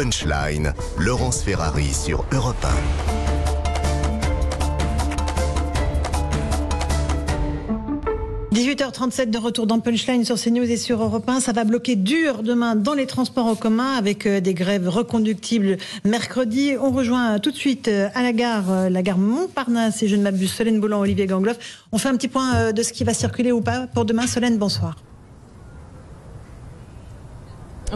Punchline, Laurence Ferrari sur Europe 18h37 de retour dans Punchline sur CNews et sur Europe 1. Ça va bloquer dur demain dans les transports en commun avec euh, des grèves reconductibles mercredi. On rejoint tout de suite euh, à la gare, euh, la gare Montparnasse et je ne m'abuse, Solène Boulan, Olivier Gangloff. On fait un petit point de ce qui va circuler ou pas pour demain. Solène, bonsoir.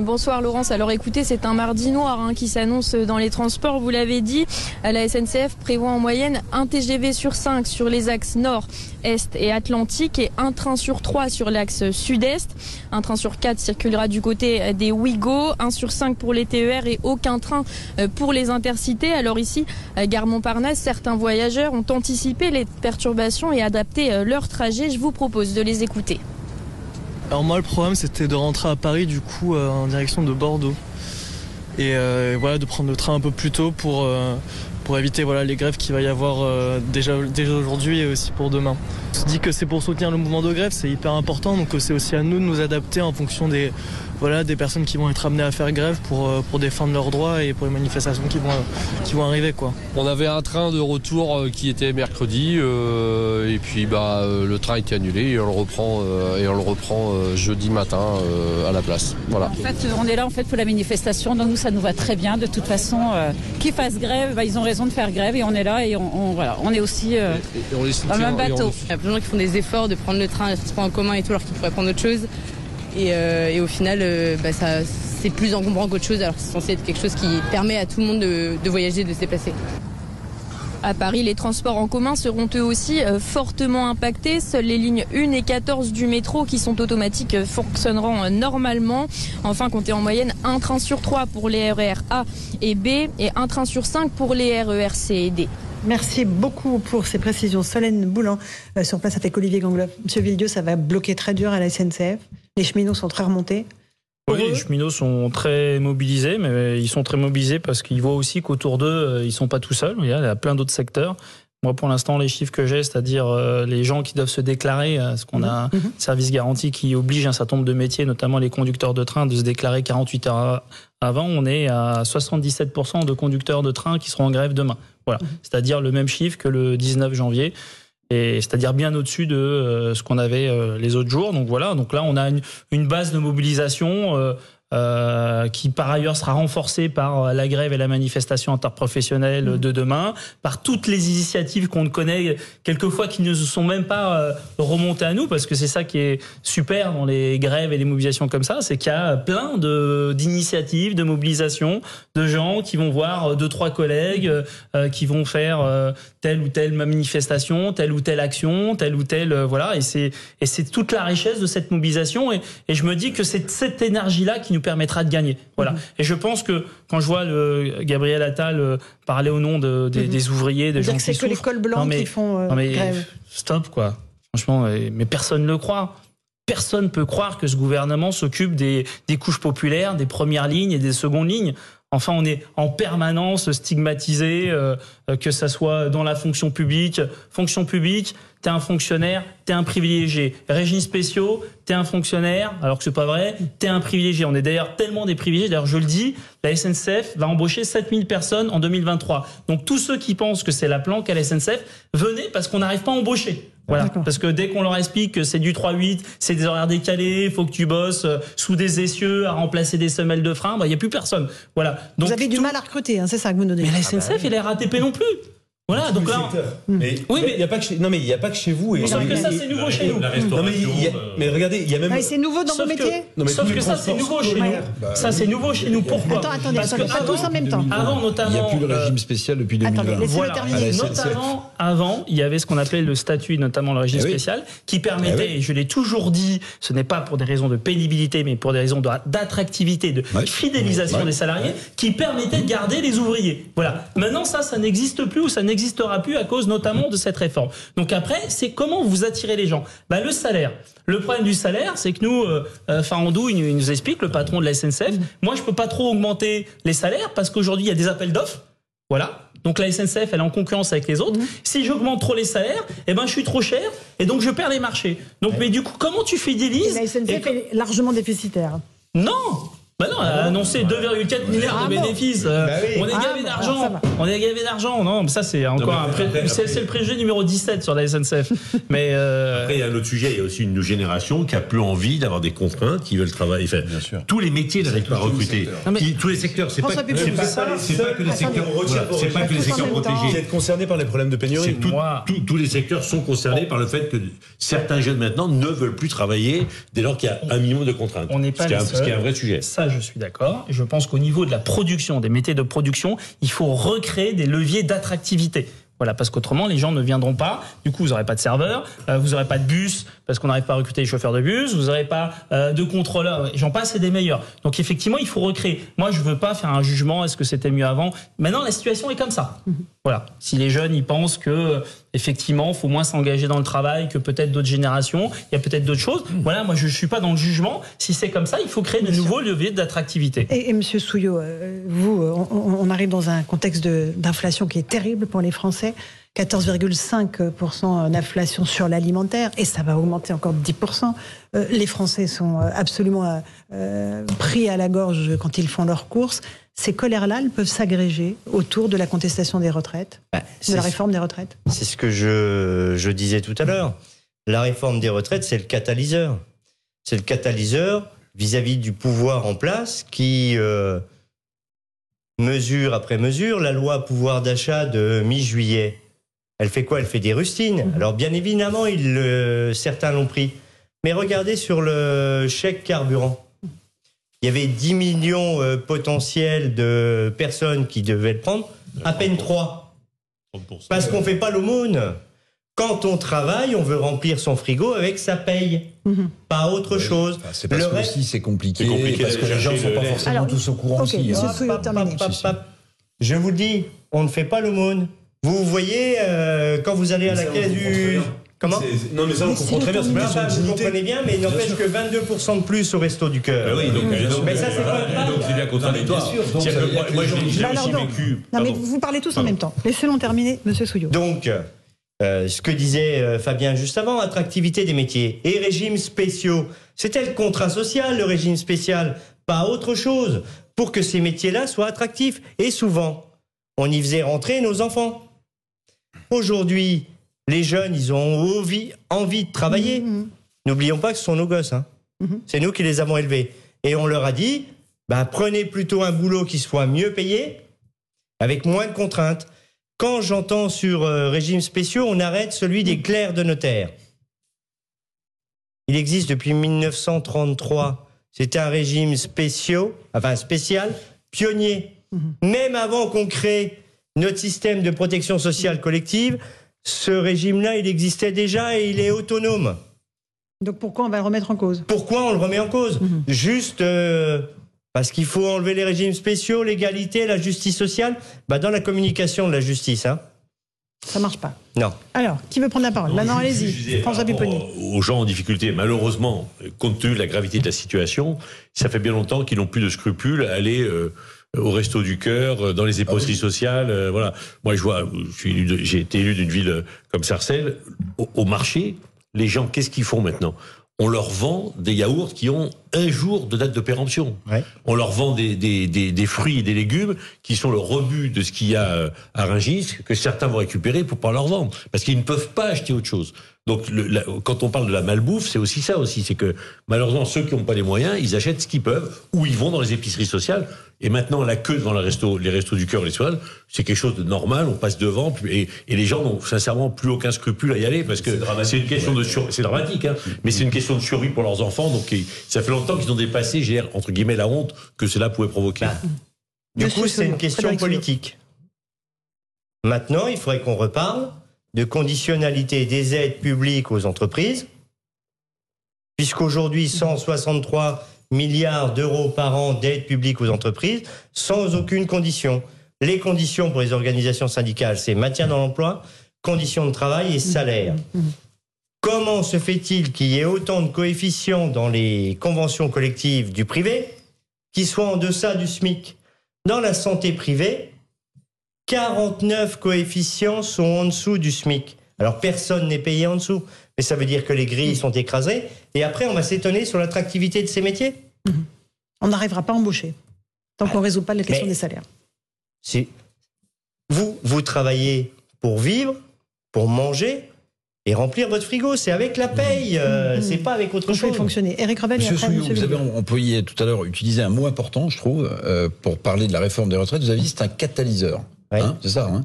Bonsoir Laurence. Alors écoutez, c'est un mardi noir hein, qui s'annonce dans les transports. Vous l'avez dit, la SNCF prévoit en moyenne un TGV sur 5 sur les axes nord, est et atlantique et un train sur 3 sur l'axe sud-est. Un train sur 4 circulera du côté des Ouigo, un sur 5 pour les TER et aucun train euh, pour les intercités. Alors ici, gare Montparnasse, certains voyageurs ont anticipé les perturbations et adapté euh, leur trajet. Je vous propose de les écouter. Alors moi le problème c'était de rentrer à Paris du coup euh, en direction de Bordeaux. Et euh, voilà de prendre le train un peu plus tôt pour, euh, éviter voilà, les grèves qu'il va y avoir déjà, déjà aujourd'hui et aussi pour demain. On se dit que c'est pour soutenir le mouvement de grève, c'est hyper important, donc c'est aussi à nous de nous adapter en fonction des, voilà, des personnes qui vont être amenées à faire grève pour, euh, pour défendre leurs droits et pour les manifestations qui vont, qui vont arriver. Quoi. On avait un train de retour euh, qui était mercredi euh, et puis bah, le train a été annulé et on le reprend, et on le reprend jeudi matin à la place. Voilà. En fait, on est là en fait, pour la manifestation, donc nous ça nous va très bien. De toute façon, qu'ils fassent grève, bah, ils ont raison de faire grève et on est là et on, voilà, on est aussi dans le même bateau. Il y a plein de gens qui font des efforts de prendre le train, les transports en commun et tout alors qu'ils pourraient prendre autre chose. Euh, et, au final, euh, bah, c'est plus encombrant qu'autre chose, alors que c'est censé être quelque chose qui permet à tout le monde de, voyager, de se déplacer. À Paris, les transports en commun seront eux aussi euh, fortement impactés. Seules les lignes 1 et 14 du métro qui sont automatiques fonctionneront normalement. Enfin, comptez en moyenne un train sur 3 pour les RER A et B et un train sur 5 pour les RER C et D. Merci beaucoup pour ces précisions. Solène Boulan, sur place avec Olivier Gangloff. Monsieur Villedieu, ça va bloquer très dur à la SNCF. Les cheminots sont très remontés. Oui, les cheminots sont très mobilisés, mais ils sont très mobilisés parce qu'ils voient aussi qu'autour d'eux, euh, ils sont pas tout seuls. Il y a plein d'autres secteurs. Moi, pour l'instant, les chiffres que j'ai, c'est-à-dire euh, les gens qui doivent se déclarer, euh, ce qu'on a un mhm. service garanti qui oblige un certain nombre de métiers, notamment les conducteurs de train, de se déclarer 48 heures avant. On est à 77% de conducteurs de train qui seront en grève demain. Voilà, mhm. c'est-à-dire le même chiffre que le 19 janvier c'est-à-dire bien au-dessus de euh, ce qu'on avait euh, les autres jours. Donc voilà, donc là on a une, base de mobilisation euh, qui par ailleurs sera renforcé par euh, la grève et la manifestation interprofessionnelle mmh. de demain, par toutes les initiatives qu'on connaît quelquefois qui ne se sont même pas euh, remontées à nous, parce que c'est ça qui est super dans les grèves et les mobilisations comme ça, c'est qu'il y a plein d'initiatives, de mobilisations, de gens qui vont voir deux trois collègues, qui vont faire telle ou telle manifestation, telle ou telle action, telle ou telle voilà, et c'est toute la richesse de cette mobilisation, et, et je me dis que c'est cette énergie là qui nous permettra de gagner. Voilà. Mhm. Et je pense que quand je vois le Gabriel Attal euh, parler au nom de, des, mhm. ouvriers, des gens qui souffrent, c'est que les cols blancs qui font euh, mais, grève. Stop quoi. Franchement, mais personne ne le croit. Personne peut croire que ce gouvernement s'occupe des, des couches populaires, des premières lignes et des secondes lignes. Enfin, on est en permanence stigmatisé, euh, que ça soit dans la fonction publique. Fonction publique, t'es un fonctionnaire, t'es un privilégié. Régimes spéciaux, t'es un fonctionnaire, alors que c'est pas vrai, t'es un privilégié. On est d'ailleurs tellement des privilégiés. D'ailleurs, je le dis, la SNCF va embaucher 7000 personnes en 2023. Donc tous ceux qui pensent que c'est la planque à la SNCF, venez parce qu'on n'arrive pas à embaucher. Voilà. Parce que dès qu'on leur explique que c'est du 3-8, c'est des horaires décalés, faut que tu bosses euh, sous des essieux à remplacer des semelles de frein, bah, il n'y a plus personne. Voilà. Donc, vous avez du mal à recruter, hein, c'est ça que vous donnez. Mais la SNCF ah bah et la RATP non plus. Voilà, donc là. Mais, oui, mais il n'y a pas que chez, non, mais il y a pas que chez vous. Et sauf que ça, c'est nouveau chez nous. Non, mais, mais regardez, il y a même. Ah, c'est nouveau dans vos métiers. sauf que ça, c'est nouveau chez nous. Bah, ça, c'est nouveau chez nous. Pourquoi Attends, attendez, parce que pas tous en même temps. Avant, notamment. Il n'y a plus le régime spécial depuis 2020. Attendez, laissez-le terminer. Notamment, avant, il y avait ce qu'on appelait le statut, notamment le régime eh spécial, qui permettait, eh et je l'ai toujours dit, ce n'est pas pour des raisons de pénibilité, mais pour des raisons d'attractivité, de fidélisation des salariés, qui permettait de garder les ouvriers. Voilà. Maintenant, ça, ça n'existe plus ou ça n'existera plus à notamment de cette réforme. Donc après, c'est comment vous attirez les gens bah, Le salaire. Le problème du salaire, c'est que nous, euh, euh Farandou, il, nous explique, le patron de la SNCF, moi je peux pas trop augmenter les salaires parce qu'aujourd'hui il y a des appels d'offres. Voilà. Donc la SNCF, elle est en concurrence avec les autres. Si j'augmente trop les salaires, eh ben je suis trop cher et donc je perds les marchés. Donc mais du coup, comment tu fidélises La SNCF est largement déficitaire. Non, bah non, a annoncé 2,4 milliards de bénéfices. Bah on est gavé ah, d'argent. On est gavé d'argent. Non, ça c'est encore un c'est le préjugé numéro 17 sur la SNCF. mais euh, après il y a un autre sujet, il y a aussi une génération qui a plus envie d'avoir des contraintes, qui veulent travailler. Enfin, Bien sûr. tous les métiers n'arrivent pas à recruter. tous les secteurs, c'est pas, pas, que les secteurs, c'est pas que les secteurs protégés. être concerné par les problèmes de pénurie. tous les secteurs sont concernés par le fait que certains jeunes maintenant ne veulent plus travailler dès lors qu'il y a un minimum de contraintes. On n'est pas ce qui est un vrai sujet. Ça, je suis d'accord. Je pense qu'au niveau de la production, des métiers de production, il faut recréer des leviers d'attractivité. Voilà, parce qu'autrement, les gens ne viendront pas. Du coup, vous n'aurez pas de serveur, euh, vous n'aurez pas de bus, parce qu'on n'arrive pas à recruter les chauffeurs de bus, vous n'aurez pas euh, de contrôleurs. J'en passe, et des meilleurs. Donc, effectivement, il faut recréer. Moi, je ne veux pas faire un jugement, est-ce que c'était mieux avant? Maintenant, la situation est comme ça. Mhm. Voilà. Si les jeunes, ils pensent que effectivement, il faut moins s'engager dans le travail que peut-être d'autres générations. Il y a peut-être d'autres choses. Mm. Voilà, moi, je ne suis pas dans le jugement. Si c'est comme ça, il faut créer de nouveaux leviers d'attractivité. Et, et, Monsieur Souillot, euh, vous, euh, on, arrive dans un contexte d'inflation qui est terrible pour les Français. 14,5% d'inflation sur l'alimentaire et ça va augmenter encore de 10%. Euh, les Français sont absolument pris à la gorge quand ils font leurs courses. Ces colères-là, elles peuvent s'agréger autour de la contestation des retraites, bah, de la réforme des retraites C'est ce que je, je disais tout à l'heure. La réforme des retraites, c'est le catalyseur. C'est le catalyseur vis-à-vis du pouvoir en place qui, euh, mesure après mesure, la loi pouvoir d'achat de mi-juillet, elle fait quoi? Elle fait des rustines. Mhm. Alors bien évidemment, certains l'ont pris. Mais regardez sur le chèque carburant il y avait 10 millions euh, potentiels de personnes qui devaient le prendre, à peine 3. Parce qu'on ne fait pas l'aumône. Quand on travaille, on veut remplir son frigo avec sa paye, mhm. pas autre chose. c'est parce que aussi c'est compliqué, parce que les gens ne sont pas forcément tous au courant aussi. Hein. Je vous dis, on ne fait pas l'aumône. Vous voyez, euh, quand vous allez à la caisse du... Comment Non, mais ça, on comprend très bien. vous comprenez bien, mais il n'empêche que 22% de plus au Resto du Cœur. oui, donc, mais ça, c'est pas. Donc, c'est bien contradictoire. Moi, j'ai vécu. Non, mais vous parlez tous en même temps. Laissez-le terminer, monsieur Souillot. Donc. Euh, ce que disait euh, Fabien juste avant, attractivité des métiers et régimes spéciaux. C'était le contrat social, le régime spécial, pas autre chose, pour que ces métiers-là soient attractifs. Et souvent, on y faisait rentrer nos enfants. Aujourd'hui, les jeunes, ils ont envie, envie de travailler. Mhm. N'oublions pas que ce sont nos gosses. Hein. Mhm. C'est nous qui les avons élevés. Et on leur a dit, bah, prenez plutôt un boulot qui soit mieux payé, avec moins de contraintes. Quand j'entends sur euh, régime spéciaux, on arrête celui des clercs de notaire. Il existe depuis 1933. C'est un régime spéciaux, enfin spécial, pionnier. Même avant qu'on crée notre système de protection sociale collective, ce régime-là, il existait déjà et il est autonome. Donc pourquoi on va le remettre en cause? Pourquoi on le remet en cause? Mhm. Juste euh, parce qu'il faut enlever les régimes spéciaux, l'égalité, la justice sociale bah, Dans la communication de la justice, hein. Ça marche pas. Non. Alors, qui veut prendre la parole? Maintenant, allez-y. François Pupponi. Aux gens en difficulté, malheureusement, compte tenu de la gravité de la situation, ça fait bien longtemps qu'ils n'ont plus de scrupules à aller euh, au resto du cœur, euh, dans les épiceries ah sociales. Euh, voilà. Moi, je vois, j'ai été élu d'une ville euh, comme Sarcelles. Au, marché, les gens, qu'est-ce qu'ils font maintenant? On leur vend des yaourts qui ont un jour de date de péremption. On leur vend des, des, des, des, fruits et des légumes qui sont le rebut de ce qu'il y a à Rungis, que certains vont récupérer pour pas leur vendre. Parce qu'ils ne peuvent pas acheter autre chose. Donc, le, quand on parle de la malbouffe, c'est aussi ça aussi. C'est que, malheureusement, ceux qui n'ont pas les moyens, ils achètent ce qu'ils peuvent, ou ils vont dans les épiceries sociales. Et maintenant, la queue devant les restos, les restos du cœur et les soins, c'est quelque chose de normal. On passe devant, et, et les gens n'ont sincèrement plus aucun scrupule à y aller parce que c'est une question de survie. C'est dramatique, hein, mais c'est une question de survie pour leurs enfants. Donc, ça fait longtemps qu'ils ont dépassé, j'ai entre guillemets, la honte que cela pouvait provoquer. Bah, du coup, c'est une question politique. Maintenant, il faudrait qu'on reparle de conditionnalité des aides publiques aux entreprises, puisqu'aujourd'hui, 163 milliards d'euros par an d'aides publiques aux entreprises, sans aucune condition. Les conditions pour les organisations syndicales, c'est maintien dans l'emploi, conditions de travail et salaire. Comment se fait-il qu'il y ait autant de coefficients dans les conventions collectives du privé qui soient en deçà du SMIC? Dans la santé privée, 49 coefficients sont en dessous du SMIC. Alors personne n'est payé en dessous, mais ça veut dire que les grilles sont écrasées. Et après, on va s'étonner sur l'attractivité de ces métiers. On n'arrivera pas à embaucher. Tant qu'on ne résout pas la question des salaires. C'est vous, vous travaillez pour vivre, pour manger et remplir votre frigo. C'est avec la paye, euh, c'est pas avec autre On chose. fonctionner. Eric et Monsieur après, Souillot, Monsieur vous avez employé tout à l'heure, utilisé un mot important, je trouve, euh, pour parler de la réforme des retraites. Vous avez dit c'est un catalyseur. Hein, c'est ça. Hein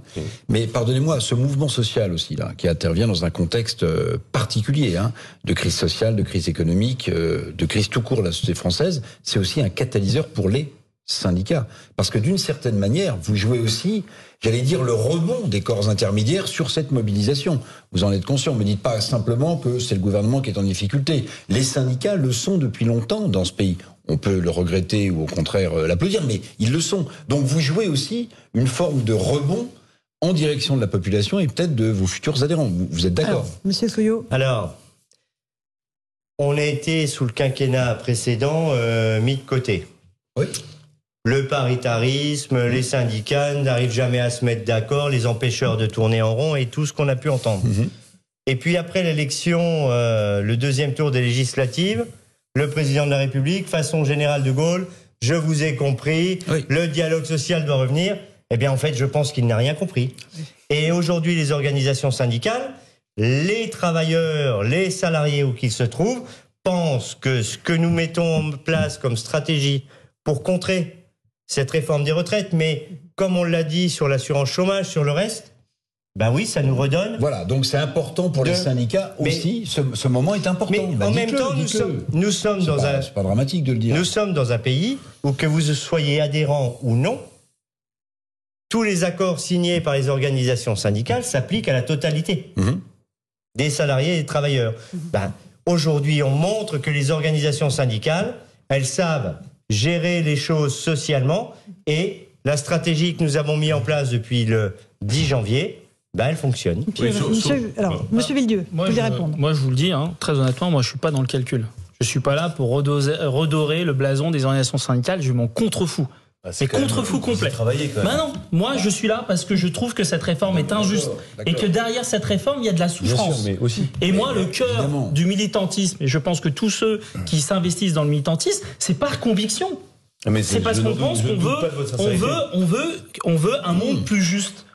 Mais pardonnez-moi, ce mouvement social aussi là, qui intervient dans un contexte euh, particulier, hein, de crise sociale, de crise économique, euh, de crise tout court de la société française, c'est aussi un catalyseur pour les syndicats. Parce que d'une certaine manière, vous jouez aussi, j'allais dire, le rebond des corps intermédiaires sur cette mobilisation. Vous en êtes conscient. Ne me dites pas simplement que c'est le gouvernement qui est en difficulté. Les syndicats le sont depuis longtemps dans ce pays. On peut le regretter ou au contraire euh, l'applaudir, mais ils le sont. Donc vous jouez aussi une forme de rebond en direction de la population et peut-être de vos futurs adhérents. Vous, vous êtes d'accord Monsieur Souillot, Alors, on a été sous le quinquennat précédent euh, mis de côté. Oui. Le paritarisme, les syndicats n'arrivent jamais à se mettre d'accord, les empêcheurs de tourner en rond et tout ce qu'on a pu entendre. Mhm. Et puis après l'élection, euh, le deuxième tour des législatives, le président de la République, façon générale de Gaulle, je vous ai compris, Oui. le dialogue social doit revenir. Eh bien, en fait, je pense qu'il n'a rien compris. Et aujourd'hui, les organisations syndicales, les travailleurs, les salariés où qu'ils se trouvent, pensent que ce que nous mettons en place comme stratégie pour contrer cette réforme des retraites, mais comme on l'a dit sur l'assurance chômage, sur le reste, ben oui, ça nous redonne Voilà, donc c'est important pour les syndicats Mais- aussi. Ce, ce moment est important. Mais Bah, en même temps, nous sommes, nous sommes C'est dans pas- un, C'est pas dramatique de le dire. nous sommes dans un pays où que vous soyez adhérent ou non, tous les accords signés par les organisations syndicales s'appliquent à la totalité Mhm. des salariés et des travailleurs. Ben, Aujourd'hui, on montre que les organisations syndicales, elles savent gérer les choses socialement et la stratégie que nous avons mis en place depuis le 10 janvier, ben, elle fonctionne. Monsieur, sauf- Monsieur- sauf- alors, Monsieur Villedieu, vous Moi voulez je, répondre moi, je vous le dis, hein, très honnêtement, moi, je suis pas dans le calcul. Je suis pas là pour redoser- redorer le blason des organisations syndicales. Je m'en contrefous. Ah, Mais contre-fou complet. Bah non, moi, je suis là parce que je trouve que cette réforme est injuste et que derrière cette réforme, il y a de la souffrance. mais aussi. Et moi, le cœur évidemment. du militantisme, et je pense que tous ceux qui s'investissent dans le militantisme, c'est par conviction. Mais C'est parce qu'on pense qu'on veut, on veut, on veut, on veut un monde plus juste.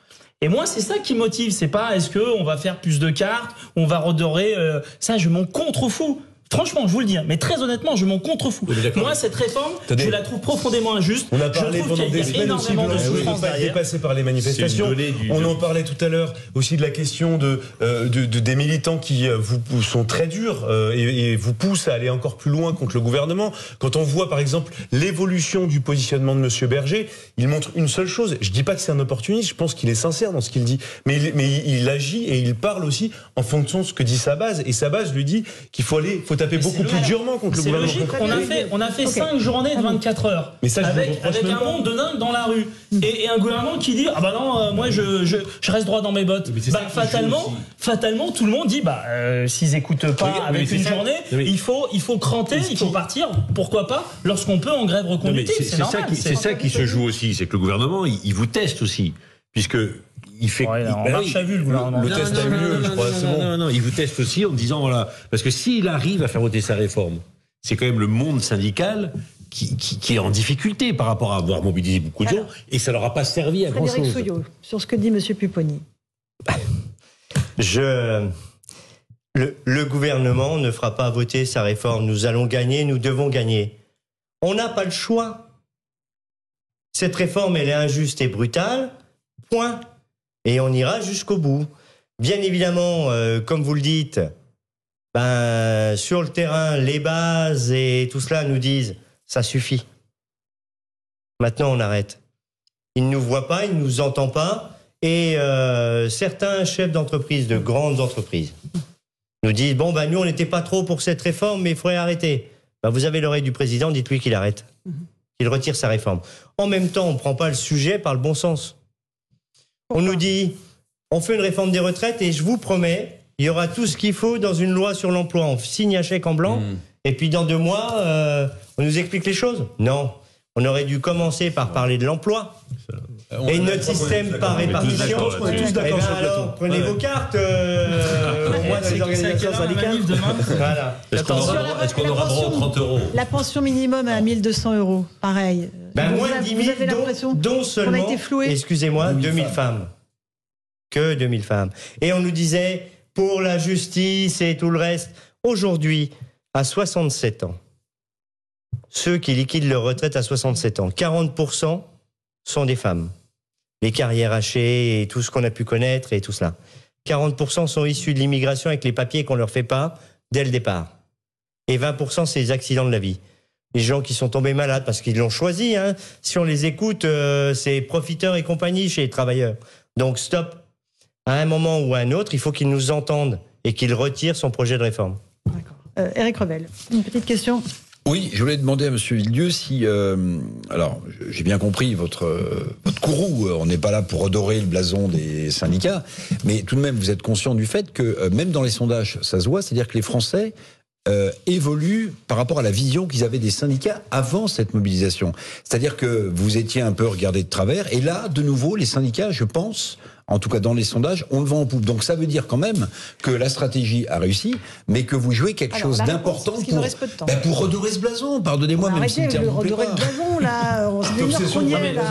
Et moi, c'est ça qui motive. C'est pas est-ce que on va faire plus de cartes, on va redorer. euh, ça, je m'en contrefous. Franchement, je vous le dis, hein, mais très honnêtement, je m'en contrefous. Moi, cette réforme, je la trouve profondément injuste. On a Je parlé trouve pendant des semaines aussi de de souffrance ne pas être derrière. dépassé par les manifestations. On en parlait tout à l'heure aussi de la question de, euh, de, de- des militants qui euh, vous sont très durs euh, et, et vous poussent à aller encore plus loin contre le gouvernement. Quand on voit par exemple l'évolution du positionnement de Monsieur Berger, il montre une seule chose. Je dis pas que c'est un opportuniste, je pense qu'il est sincère dans ce qu'il dit, mais il, mais il agit et il parle aussi en fonction de ce que dit sa base. Et sa base lui dit qu'il faut aller, faut taper beaucoup plus durement contre le C'est gouvernement. logique. On a fait, on a fait Ok. 5 journées de 24 heures. Mais ça, avec, un monde de dingue dans la rue. Et, et un gouvernement qui dit Ah bah non, euh, moi je, je, je reste droit dans mes bottes. Mais c'est Bah, fatalement, fatalement, tout le monde dit Bah euh, s'ils écoutent pas Oui, avec une ça. journée, Oui. il, faut, il faut cranter, il faut partir. Pourquoi pas Lorsqu'on peut en grève reconductive. c'est ça, qui, c'est ça qui se joue aussi, c'est que le gouvernement, il, il vous teste aussi, puisque il fait. Ouais, il- bah à vue, le gouvernement. Le Non, test non, a eu lieu, non, je crois, non, c'est non, bon. non, non, il vous teste aussi en disant voilà, parce que s'il arrive à faire voter sa réforme, c'est quand même le monde syndical. Qui, qui- qui est en difficulté par rapport à avoir mobilisé beaucoup de gens et ça leur a pas servi à grand Frédéric chose. Souillot, sur ce que dit Monsieur Pupponi. Je, le, le gouvernement ne fera pas voter sa réforme. Nous allons gagner, nous devons gagner. On n'a pas le choix. Cette réforme, elle est injuste et brutale. Point. Et on ira jusqu'au bout. Bien évidemment, euh, comme vous le dites, ben, sur le terrain, les bases et tout cela nous disent ça suffit. Maintenant, on arrête. Il ne nous voit pas, il ne nous entend pas. Et euh, certains chefs d'entreprise, de grandes entreprises, nous disent bon, ben, nous, on n'était pas trop pour cette réforme, mais il faudrait arrêter. Ben, vous avez l'oreille du président, dites-lui qu'il arrête, qu'il retire sa réforme. En même temps, on ne prend pas le sujet par le bon sens. On nous dit on fait une réforme des retraites et je vous promets, il y aura tout ce qu'il faut dans une loi sur l'emploi. On signe un chèque en blanc et puis dans deux mois, euh, on nous explique les choses. Non. On aurait dû commencer par parler de l'emploi. Et notre système par répartition. On est tous Eh d'accord ben sur le plateau. alors, prenez vos cartes euh, au moins dans C'est les organisations syndicales. Voilà. Est-ce qu'on aura, droit aux pension. 30 euros La pension minimum à 1200 euros, pareil. Ben, moins de 10 vous 000, avez dont, seulement, excusez-moi, 2000 2000 femmes. femmes. Que 2000 femmes. Et on nous disait, pour la justice et tout le reste, aujourd'hui, à 67 ans, ceux qui liquident leur retraite à 67 ans, 40% sont des femmes. Les carrières hachées et tout ce qu'on a pu connaître et tout cela. 40% sont issus de l'immigration avec les papiers qu'on leur fait pas dès le départ. Et 20% c'est les accidents de la vie. Les gens qui sont tombés malades parce qu'ils l'ont choisi. Hein. Si on les écoute, euh, c'est profiteurs et compagnie chez les travailleurs. Donc stop. À un moment ou à un autre, il faut qu'ils nous entendent et qu'ils retirent son projet de réforme. Euh, Eric Revel, une petite question. Oui, je voulais demander à Monsieur Villedieu si, euh, alors j'ai bien compris votre votre courroux. euh, On n'est pas là pour redorer le blason des syndicats, mais tout de même vous êtes conscient du fait que euh, même dans les sondages, ça se voit, c'est-à-dire que les Français euh, évoluent par rapport à la vision qu'ils avaient des syndicats avant cette mobilisation. C'est-à-dire que vous étiez un peu regardé de travers, et là, de nouveau, les syndicats, je pense, en tout cas dans les sondages, on le vend en poupe. Donc ça veut dire quand même que la stratégie a réussi, mais que vous jouez quelque Alors, chose d'important pour, reste peu de temps. ben, pour redorer ce blason. Pardonnez-moi, même si le le terme vous plaît redorer de blason, là. On se dit une heure qu'on y est, là.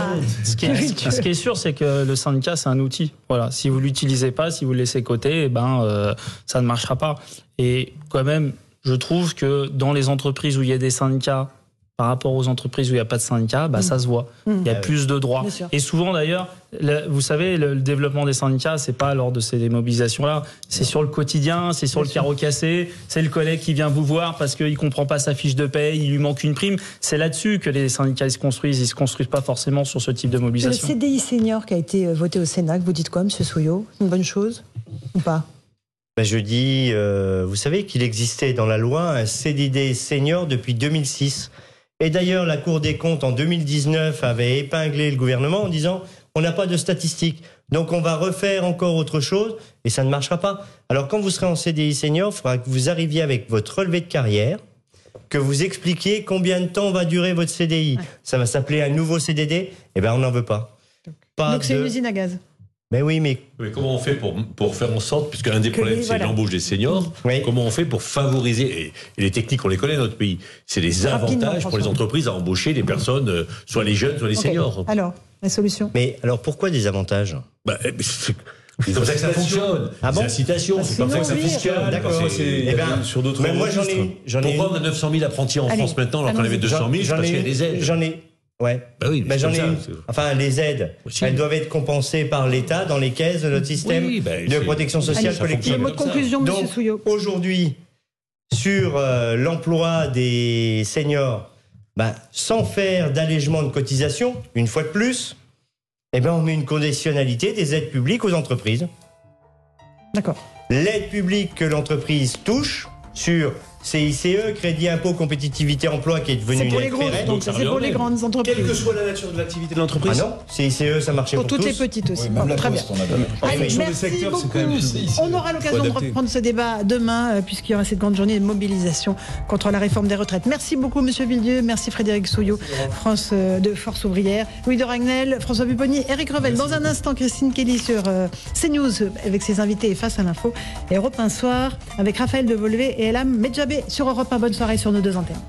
Ce qui, est, ce qui est sûr, c'est que le syndicat, c'est un outil. Voilà. Si vous l'utilisez pas, si vous le laissez côté, eh ben, euh, ça ne marchera pas. Et quand même, je trouve que dans les entreprises où il y a des syndicats, par rapport aux entreprises où il n'y a pas de syndicats, bah, ça se voit. Mm. Il y a Ah oui. plus de droits. Et souvent, d'ailleurs, le- vous savez, le, le développement des syndicats, c'est pas lors de ces mobilisations-là. C'est sur le quotidien, c'est sur le carreau cassé, c'est le collègue qui vient vous voir parce qu'il comprend pas sa fiche de paye, il lui manque une prime. C'est là-dessus que les syndicats ils se construisent. Ils se construisent pas forcément sur ce type de Le mobilisation. CDI senior qui a été euh, voté au Sénat, vous dites quoi, Monsieur Souillot? C'est une bonne chose? Ou pas? Ben, je dis, euh, vous savez qu'il existait dans la loi un CDD senior depuis 2006. Et d'ailleurs, la Cour des comptes en 2019 avait épinglé le gouvernement en disant on n'a pas de statistiques, donc on va refaire encore autre chose et ça ne marchera pas. Alors quand vous serez en CDI senior, il faudra que vous arriviez avec votre relevé de carrière, que vous expliquiez combien de temps va durer votre CDI. Ça va s'appeler un nouveau CDD. Eh ben on n'en veut pas. Pas Donc c'est de- une usine à gaz. Mais oui, mais Mais comment on fait pour, pour faire en sorte, puisque un des Que problèmes c'est voilà. l'embauche des seniors, comment on fait pour favoriser, et, et les techniques on les connaît dans notre pays, c'est les avantages pour les entreprises à embaucher des personnes, euh, soit les jeunes, soit les seniors. Alors, la solution Mais alors pourquoi des avantages? Bah, c'est comme ça que ça fonctionne. Ah bon c'est l'incitation, c'est comme ça que ça fonctionne. d'accord. C'est- Eh ben, sur d'autres mais moi, j'en ai- ai- Pourquoi on a 900 000 apprentis en Allez, France maintenant alors qu'on avait 200 000 C'est J'en parce qu'il y a des aides. J'en ai. Ouais. Bah oui, Ben, c'est j'en ai ça, une. Enfin, les aides, Aussi. elles doivent être compensées par l'État dans les caisses de notre système Oui, ben, de protection sociale Allez, collective. le mot de conclusion, Donc, Monsieur Souillot. Aujourd'hui, sur euh, l'emploi des seniors, ben, sans faire d'allègement de cotisation, une fois de plus, eh ben, on met une conditionnalité des aides publiques aux entreprises. D'accord. L'aide publique que l'entreprise touche sur CICE, Crédit Impôt Compétitivité Emploi, qui est devenu C'est une pour les aide grosses, pérenne. donc ça c'est pour les grandes entreprises. Quelle que soit la nature de l'activité de Ah l'entreprise. non, CICE, ça marchait Pour pour, toutes les petites aussi. même la Très bien. On avait. En Allez, fonction des merci secteurs, c'est beaucoup. quand même ici. On aura l'occasion Faut de reprendre ce débat demain, euh, puisqu'il y aura cette grande journée de mobilisation contre la réforme des retraites. Merci beaucoup, Monsieur Villedieu. Merci Frédéric Souillot, France euh, de Force Ouvrière. Louis de Ragnel, François Pupponi, Eric Revel. Dans un instant, Christine Kelly sur euh, CNews avec ses invités et face à l'info. Et Europe un soir avec Raphaël Devolvé et Elam Medjabé sur Europe 1. Bonne soirée sur nos deux antennes.